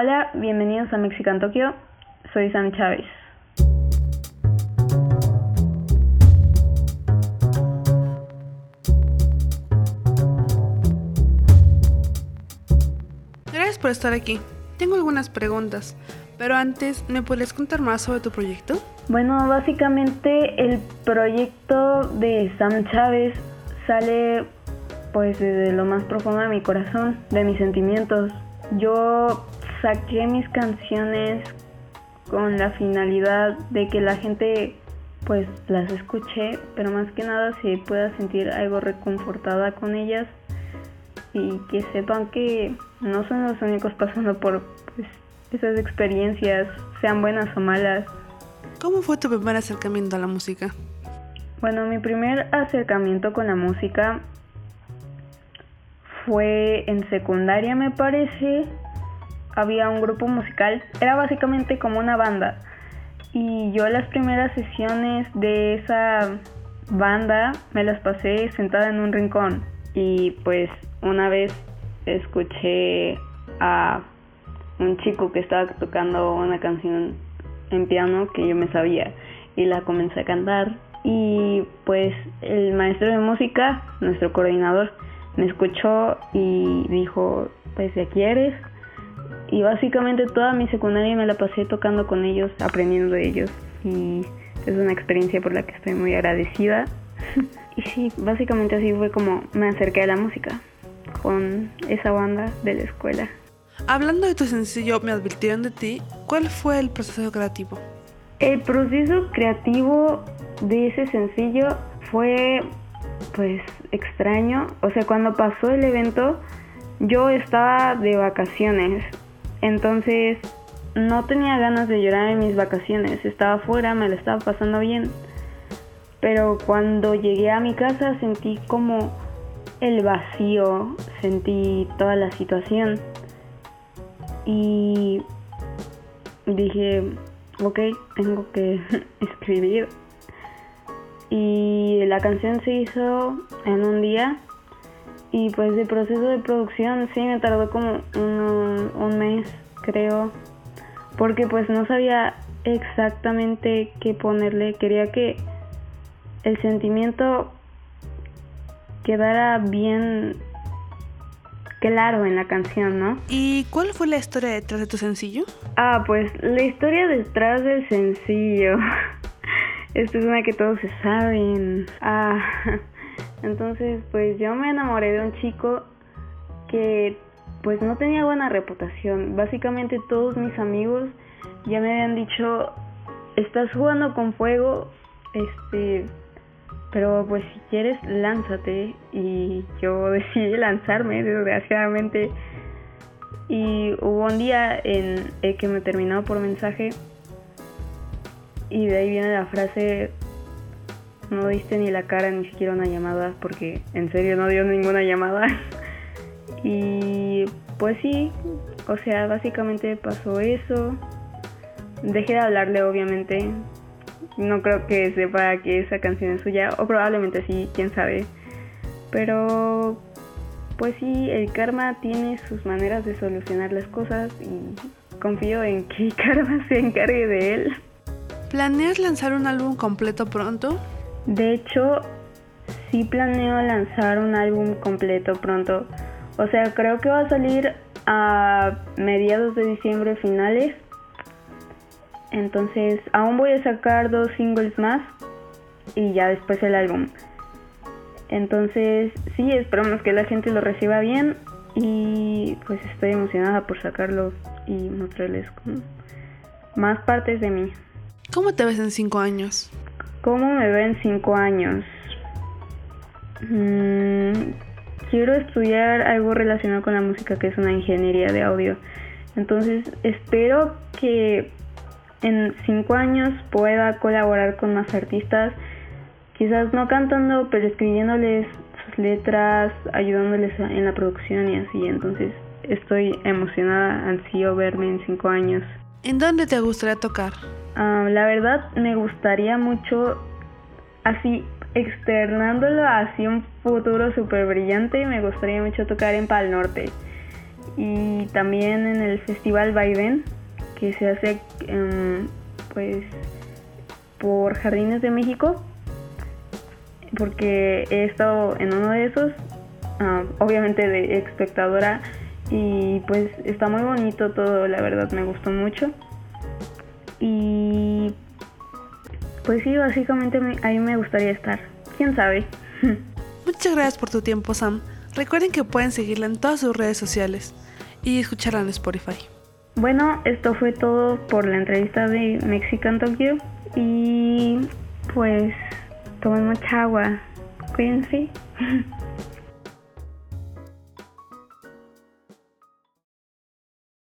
Hola, bienvenidos a Mexican Tokyo. Soy Sam Chávez. Gracias por estar aquí. Tengo algunas preguntas, pero antes, ¿me puedes contar más sobre tu proyecto? Bueno, básicamente el proyecto de Sam Chávez sale pues desde lo más profundo de mi corazón, de mis sentimientos. Yo saqué mis canciones con la finalidad de que la gente pues las escuche, pero más que nada se pueda sentir algo reconfortada con ellas y que sepan que no son los únicos pasando por pues, esas experiencias, sean buenas o malas. ¿Cómo fue tu primer acercamiento a la música? Bueno, mi primer acercamiento con la música fue en secundaria, me parece. Había un grupo musical, era básicamente como una banda. Y yo las primeras sesiones de esa banda me las pasé sentada en un rincón. Y pues una vez escuché a un chico que estaba tocando una canción en piano que yo me sabía y la comencé a cantar y pues el maestro de música, nuestro coordinador, me escuchó y dijo, pues si quieres. Y básicamente toda mi secundaria me la pasé tocando con ellos, aprendiendo de ellos. Y es una experiencia por la que estoy muy agradecida. y sí, básicamente así fue como me acerqué a la música, con esa banda de la escuela. Hablando de tu sencillo Me advirtieron de ti, ¿cuál fue el proceso creativo? El proceso creativo de ese sencillo fue pues extraño. O sea, cuando pasó el evento yo estaba de vacaciones. Entonces no tenía ganas de llorar en mis vacaciones. Estaba afuera, me lo estaba pasando bien. Pero cuando llegué a mi casa sentí como el vacío, sentí toda la situación. Y dije, ok, tengo que escribir. Y la canción se hizo en un día. Y pues el proceso de producción sí me tardó como un, un mes, creo. Porque pues no sabía exactamente qué ponerle. Quería que el sentimiento quedara bien claro en la canción, ¿no? ¿Y cuál fue la historia detrás de tu sencillo? Ah, pues la historia detrás del sencillo. Esta es una que todos se saben. Ah, entonces pues yo me enamoré de un chico que pues no tenía buena reputación. Básicamente todos mis amigos ya me habían dicho, estás jugando con fuego, este, pero pues si quieres lánzate y yo decidí lanzarme desgraciadamente y hubo un día en el que me terminó por mensaje y de ahí viene la frase no diste ni la cara ni siquiera una llamada porque en serio no dio ninguna llamada y pues sí o sea básicamente pasó eso dejé de hablarle obviamente no creo que sepa que esa canción es suya, o probablemente sí, quién sabe. Pero, pues sí, el karma tiene sus maneras de solucionar las cosas y confío en que karma se encargue de él. ¿Planeas lanzar un álbum completo pronto? De hecho, sí planeo lanzar un álbum completo pronto. O sea, creo que va a salir a mediados de diciembre finales entonces aún voy a sacar dos singles más y ya después el álbum. Entonces sí, esperamos que la gente lo reciba bien y pues estoy emocionada por sacarlo y mostrarles más partes de mí. ¿Cómo te ves en cinco años? ¿Cómo me veo en cinco años? Mm, quiero estudiar algo relacionado con la música, que es una ingeniería de audio. Entonces espero que en cinco años pueda colaborar con más artistas, quizás no cantando, pero escribiéndoles sus letras, ayudándoles en la producción y así. Entonces estoy emocionada, ansío verme en cinco años. ¿En dónde te gustaría tocar? Ah, la verdad me gustaría mucho, así externándolo hacia un futuro súper brillante, me gustaría mucho tocar en Pal Norte. y también en el festival Vaivén que se hace em, pues por Jardines de México porque he estado en uno de esos ah, obviamente de espectadora y pues está muy bonito todo la verdad me gustó mucho y pues sí básicamente ahí me gustaría estar quién sabe muchas gracias por tu tiempo Sam recuerden que pueden seguirla en todas sus redes sociales y escucharla en Spotify bueno, esto fue todo por la entrevista de Mexican Tokyo y pues tomen mucha agua. Cuídense.